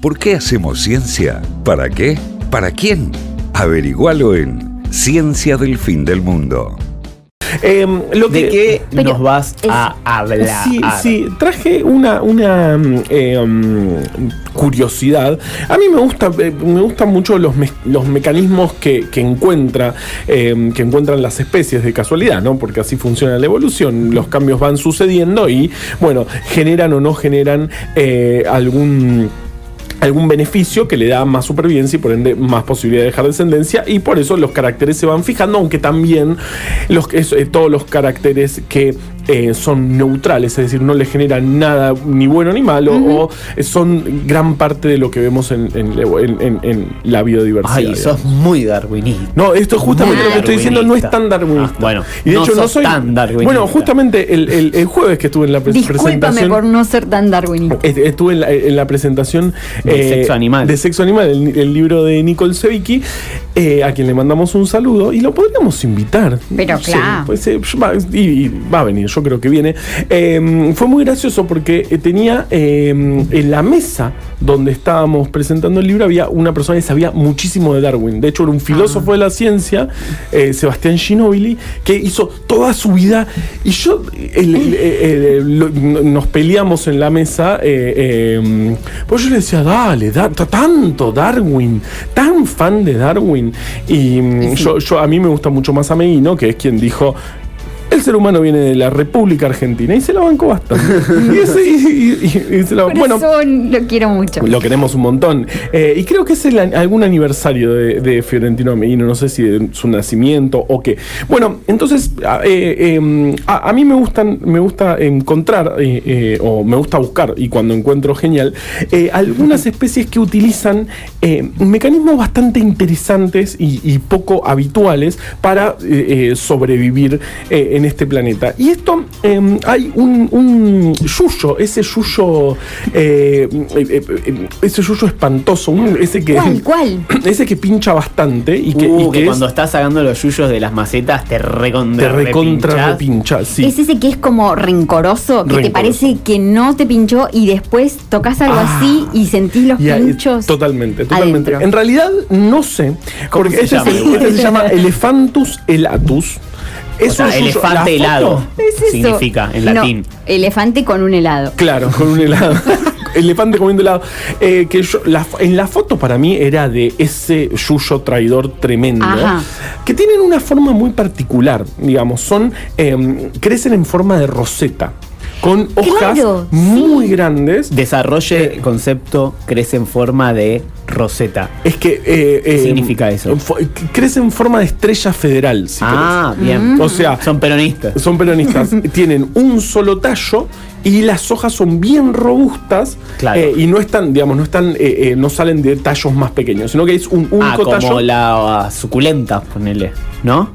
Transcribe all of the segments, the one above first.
¿Por qué hacemos ciencia? ¿Para qué? ¿Para quién? Averigualo en Ciencia del Fin del Mundo. Em, lo ¿De que- qué Pero nos vas a hablar? Sí, sí, traje una, una eh, mm, curiosidad. A mí me gusta, eh, me gustan mucho los, me- los mecanismos que, que encuentra, eh, que encuentran las especies de casualidad, ¿no? Porque así funciona la evolución. Los cambios van sucediendo y, bueno, generan o no generan eh, algún algún beneficio que le da más supervivencia y por ende más posibilidad de dejar descendencia y por eso los caracteres se van fijando, aunque también los, eh, todos los caracteres que eh, son neutrales, es decir, no le generan nada ni bueno ni malo o son gran parte de lo que vemos en, en- en- en- en la biodiversidad. Ay, digamos. sos muy darwinista. No, esto es justamente lo que estoy diciendo, no es tan darwinista. Ah, bueno, y de no hecho no soy tan darwinista. Bueno, justamente el, el- el jueves que estuve en la pre- Discúlpame presentación por no ser tan darwinista. Est- Estuve en la, en la presentación eh, De Sexo Animal. de Sexo Animal, el, el libro de Nicole Sevicki, eh, a quien le mandamos un saludo y lo podríamos invitar. Pero claro. pues, eh, va, y, y va a venir, yo creo que viene. Eh, fue muy gracioso porque eh, tenía eh, en la mesa donde estábamos presentando el libro había una persona que sabía muchísimo de Darwin. De hecho, era un filósofo de la ciencia, eh, Sebastián Ginobili, que hizo toda su vida. Y yo, el- el- el- lo- nos peleamos en la mesa. eh, eh, pues yo le decía, dale, da- ta- tanto Darwin, tan fan de Darwin. Y mm, yo, yo- a mí me gusta mucho más Ameguino, que es quien dijo. El ser humano viene de la República Argentina y se la bancó bastante. y ese- y- y- y se la- bueno, Corazón, lo quiero mucho. lo queremos un montón. Eh, y creo que es el algún aniversario de, de Fiorentino Ameguino, no sé si de su nacimiento o qué. Bueno, entonces a, eh, eh, a- a mí me gustan, me gusta encontrar, eh, o me gusta buscar, y cuando encuentro genial, algunas especies que utilizan mecanismos bastante interesantes y, poco habituales para sobrevivir eh, en este planeta. Y esto, eh, hay un, un yuyo, ese yuyo, eh, eh, eh, ese yuyo espantoso, un- ese que... ¿Cuál, cuál? Ese que pincha bastante y que, Uh, y que, que es- cuando estás sacando los yuyos de las macetas te te recontra recontra repinchás. repincha, sí. Es ese que es como rencoroso, que te parece que no te pinchó y después tocas algo Ah. así y sentís los pinchos. totalmente, totalmente. adentro. En realidad, no sé. ¿Cómo Porque se este, llama se, igual? este se llama Elephantus elatus. O sea, un elefante helado Es eso. significa en No, latín. elefante con un helado. Claro, con un helado. Elefante comiendo helado. Eh, que yo, la- en la foto para mí era de ese yuyo traidor tremendo. Ajá. Que tienen una forma muy particular, digamos. Son. em, crecen en forma de roseta. Con hojas Claro, muy grandes. Desarrolle el concepto crece en forma de roseta. Es que. eh, ¿Qué eh, significa eso? crece en forma de estrella federal, si ah, bien. O sea, Son peronistas. son peronistas. tienen un solo tallo y las hojas son bien robustas Claro. eh, y no están, digamos, no están, eh, eh, no salen de tallos más pequeños, sino que es un único Ah, como tallo. la uh, suculenta, ponele. ¿No?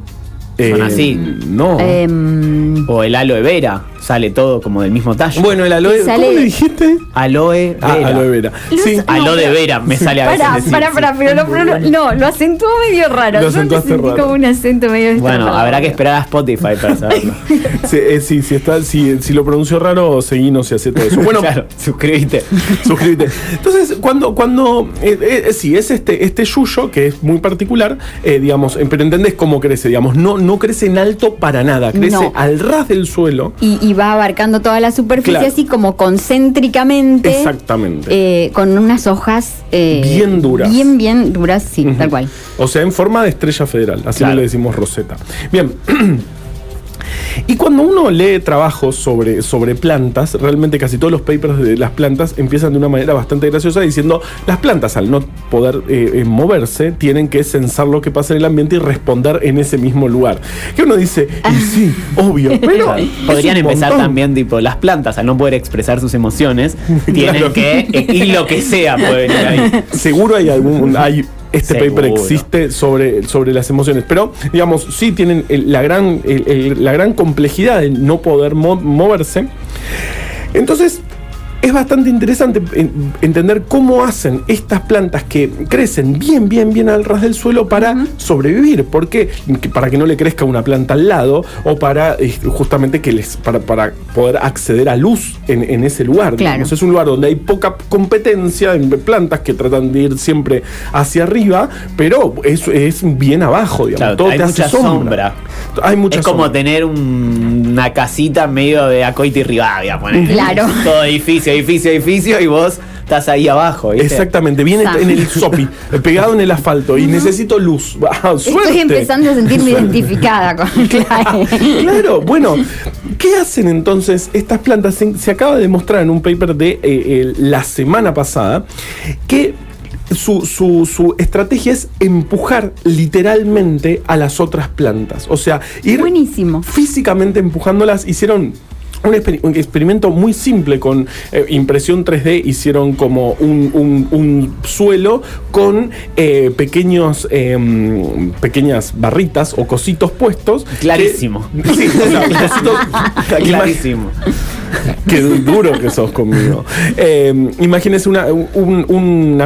eh, son así. No. Em, O el aloe vera. Sale todo como del mismo tallo. bueno, el aloe. sale- ¿Cómo le dijiste? aloe Ah, vera. aloe vera. Lo Sí. Aloe de vera me sale a veces Pará, decir. pará, pará, pero lo, pero lo- no, lo acentuó medio raro. Lo Yo acentuaste sentí raro. como un acento medio Bueno, habrá que esperar a Spotify para saberlo. Sí, eh, sí, si, está, si, si lo pronunció raro, seguinos y hace todo eso. Bueno, claro, suscríbete. Suscríbete. Entonces, cuando, cuando eh, eh, sí, es este, este yuyo que es muy particular, eh, digamos, eh, pero entendés cómo crece, digamos, no, no crece en alto para nada, crece No. al ras del suelo. Y, y va abarcando toda la superficie Claro. así como concéntricamente. Exactamente. eh, con unas hojas. eh, Bien duras. Bien, bien duras, sí, tal cual. O sea, en forma de estrella federal, así Claro. le decimos roseta. Bien. Y cuando uno lee trabajos sobre, sobre plantas, realmente casi todos los papers de las plantas empiezan de una manera bastante graciosa diciendo las plantas al no poder eh, eh, moverse tienen que sensar lo que pasa en el ambiente y responder en ese mismo lugar. Que uno dice, y sí, obvio, pero Claro. Podrían empezar montón. también, tipo, las plantas, al no poder expresar sus emociones, tienen Claro. que, eh, y lo que sea puede venir ahí. Seguro hay algún. Hay, este Seguro. paper existe sobre, sobre las emociones. Pero, digamos, sí tienen el- la, gran, el- el- la gran complejidad de no poder mo- moverse. Entonces, es bastante interesante en- entender cómo hacen estas plantas que crecen bien, bien, bien al ras del suelo para sobrevivir. ¿Por qué? Que- Para que no le crezca una planta al lado o para eh, justamente que les para, para poder acceder a luz en, en ese lugar. Claro. digamos. Es un lugar donde hay poca competencia en plantas que tratan de ir siempre hacia arriba, pero es, es bien abajo, digamos. Claro, Todo hay te hace mucha sombra. Hay mucha es como sombra. tener un- una casita medio de Acoite y Rivadavia, ponele. Claro. Todo edificio, edificio, edificio y vos estás ahí abajo, ¿viste? Exactamente, viene en el sopi, pegado en el asfalto y necesito luz. Ah, Estoy empezando a sentirme identificada con Clay. Claro, bueno, ¿qué hacen entonces estas plantas? Se, se acaba de demostrar en un paper de eh, eh, la semana pasada que su, su- su estrategia es empujar literalmente a las otras plantas. O sea, ir Buenísimo. físicamente empujándolas. Hicieron un, exper- un experimento muy simple con eh, impresión 3D. Hicieron como un, un- un suelo con eh, pequeños, em, pequeñas barritas o cositos puestos. que- Clarísimo. sí, o sea, cositos- Clarísimo. Qué duro que sos conmigo. Eh, imagínese una- un, un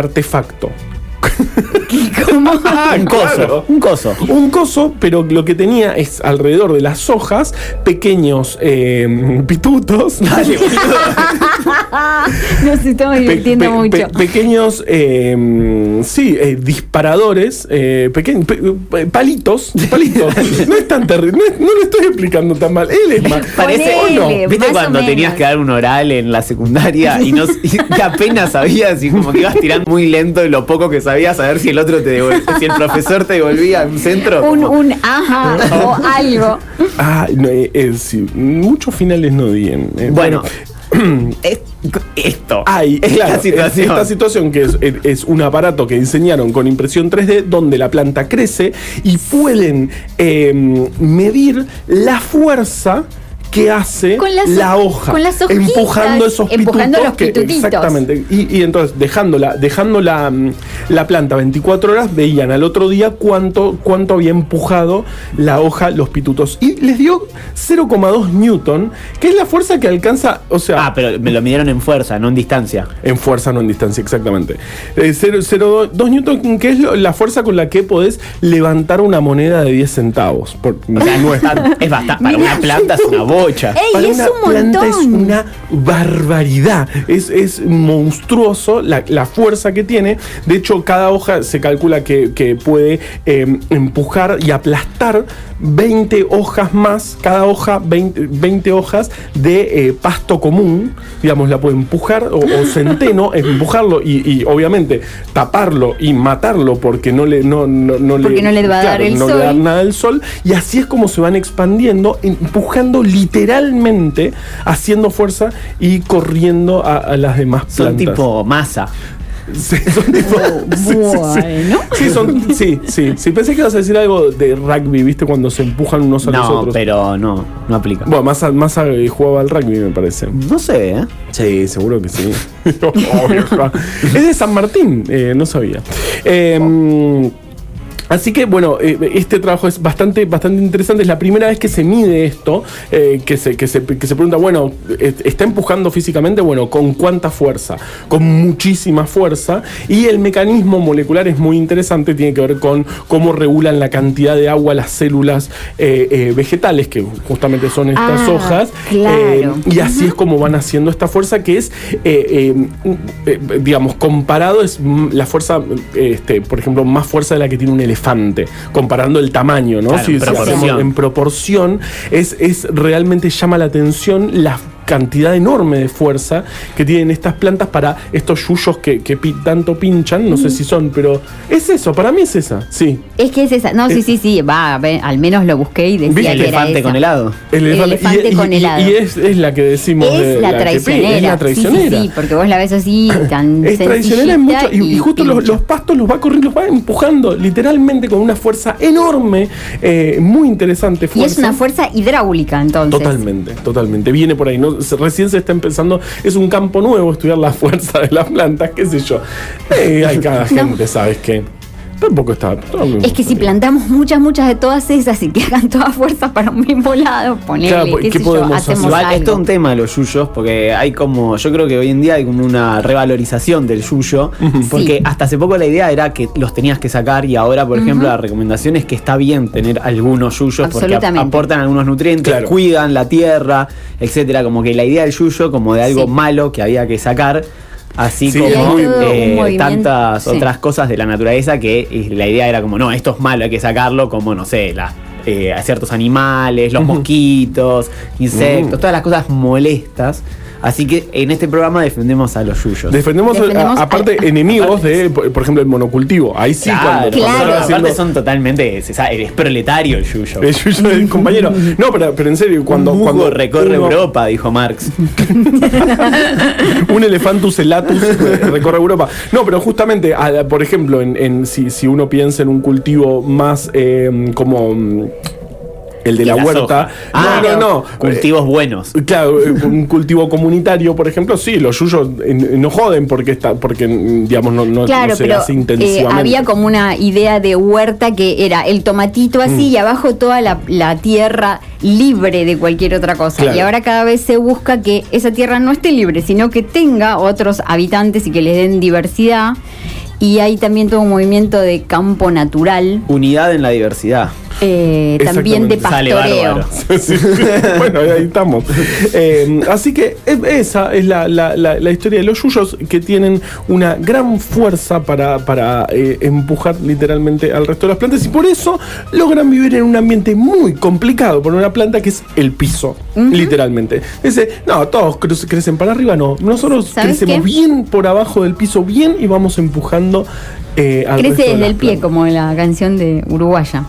Ah, un coso. claro. Un coso. Un coso, pero lo que tenía es alrededor de las hojas pequeños eh, pitutos. Nos estamos divirtiendo pe- mucho. pe- pequeños, eh, sí, eh, disparadores, eh, peque- pe- pe- palitos, palitos. no es tan terrible, no, no lo estoy explicando tan mal. Él es más. Parece, ¿o no? Ponele. ¿Viste más o cuando menos. tenías que dar un oral en la secundaria y, no, y apenas sabías y como que ibas tirando muy lento y lo poco que sabías a ver si el otro te devol- si el profesor te devolvía un centro? Un, como- un ajá o algo. Ah, no, eh, eh, sí, muchos finales no di en. eh, Bueno, es- esto. Hay esta claro, situación. esta situación que es, es un aparato que diseñaron con impresión 3D donde la planta crece y pueden eh, medir la fuerza que hace Con las la ho- hoja con las hojitas, empujando esos empujando pitutos los que- exactamente y, y entonces dejándola dejando la, la planta 24 horas veían al otro día cuánto cuánto había empujado la hoja los pitutos y les dio 0,2 newton que es la fuerza que alcanza o sea Ah, pero me lo midieron en fuerza, no en distancia. en fuerza, no en distancia, exactamente. Eh, 0,2 newton, que es lo- la fuerza con la que podés levantar una moneda de 10 centavos. Por- O sea, no es es bastante. Para una planta es una bocha. ¡Ey, para es una un planta es una barbaridad. Es, es monstruoso la, la fuerza que tiene. De hecho, cada hoja se calcula que, que puede eh, empujar y aplastar 20 hojas más. Cada hoja, 20, 20 hojas de eh, pasto común. Digamos, la puede empujar o, o centeno, empujarlo y, y, obviamente taparlo y matarlo porque no le, no, no, no Porque no le va a dar el no le da nada del sol. Y así es como se van expandiendo, empujando literalmente, haciendo fuerza y corriendo a, a las demás Son plantas. tipo masa. Sí, son tipo. sí, sí, sí. Bueno. Sí, son, sí, sí, sí. Pensé que ibas a decir algo de rugby, ¿viste? Cuando se empujan unos a los No, otros. pero no, no aplica. Bueno, Massa, Massa eh, jugaba al rugby, me parece. No sé, ¿eh? Sí, seguro que sí. Obvio, es de San Martín, eh, no sabía. Eh, Así que bueno, eh, este trabajo es bastante, bastante interesante. Es la primera vez que se mide esto, eh, que, se, que, se, que se pregunta, bueno, eh, ¿está empujando físicamente? Bueno, ¿con cuánta fuerza? Con muchísima fuerza. Y el mecanismo molecular es muy interesante, tiene que ver con cómo regulan la cantidad de agua las células eh, eh, vegetales, que justamente son estas Ah, hojas. claro. Y así es como van haciendo esta fuerza que es, digamos, comparado es mm, la fuerza, este, por ejemplo, más fuerza de la que tiene un elefante, comparando el tamaño, ¿no? Claro, en proporción. hacemos en proporción, es, es realmente llama la atención la cantidad enorme de fuerza que tienen estas plantas para estos yuyos que, que pi- tanto pinchan, no sé si son, pero es eso, para mí es esa, sí. Es que es esa. No, sí, sí, sí. Va, al menos lo busqué y decía ¿Viste? que era Elefante esa. con helado. El elefante y- con y- helado. Y, es, es la que decimos Es de la traicionera. es la traicionera. Sí, sí, porque vos la ves así tan Es tradicional en mucho, y, y justo los pastos los va corriendo, los va empujando literalmente con una fuerza enorme, eh, muy interesante. Y es una fuerza hidráulica, entonces. Totalmente, totalmente. Viene por ahí. ¿no? Recién se está empezando. Es un campo nuevo estudiar la fuerza de las plantas, qué sé yo. Eh, hay cada gente, ¿sabes qué? Tampoco está. Es que si plantamos muchas, muchas de todas esas y que hagan todas fuerzas para un mismo lado, ponele, Claro, qué ¿qué sé yo, podemos hacer? hacemos Igual es un tema los yuyos, porque hay como, yo creo que hoy en día hay como una revalorización del yuyo, porque Sí. hasta hace poco la idea era que los tenías que sacar y ahora, por ejemplo, la recomendación es que está bien tener algunos yuyos porque aportan algunos nutrientes, Claro. cuidan la tierra, etcétera, como que la idea del yuyo como de algo Sí. malo que había que sacar. Así Sí, como eh, tantas sí. otras cosas de la naturaleza que eh, la idea era como, no, esto es malo, hay que sacarlo, como, no sé, la, eh, a ciertos animales, los mosquitos, insectos, Mm. todas las cosas molestas. Así que en este programa defendemos a los yuyos. Defendemos, a- Defendemos a- aparte enemigos de, por por ejemplo, el monocultivo. Ahí sí, Claro, cuando, Claro. aparte haciendo- son totalmente, se sabe, es proletario el yuyo. el yuyo del compañero. No, pero, pero en serio, cuando, un cuando recorre uno- Europa, dijo Marx. un elefantus elatus recorre Europa. No, pero justamente, por ejemplo, en, en- si, si uno piensa en un cultivo más eh, como el de la, la huerta. soja. Ah, no, no, no. Cultivos buenos. Eh, Claro, eh, un cultivo comunitario, por ejemplo, sí, los yuyos no joden porque está, porque digamos no, no, Claro, no se pero hace eh, había como una idea de huerta que era el tomatito así Mm. y abajo toda la, la tierra libre de cualquier otra cosa. Claro. Y ahora cada vez se busca que esa tierra no esté libre, sino que tenga otros habitantes y que les den diversidad. Y hay también todo un movimiento de campo natural, Unidad en la diversidad. Eh, también de Sale pastoreo. Sí, bueno, ahí estamos. Eh, así que esa es la, la- la- la historia de los yuyos que tienen una gran fuerza para, para eh, empujar literalmente al resto de las plantas y por eso logran vivir en un ambiente muy complicado por una planta que es el piso, literalmente. Dice, no, todos cre- crecen para arriba, no. Nosotros ¿Sabes crecemos qué? bien por abajo del piso, bien y vamos empujando eh, al Crece desde el pie, plantas. como la canción de Uruguaya.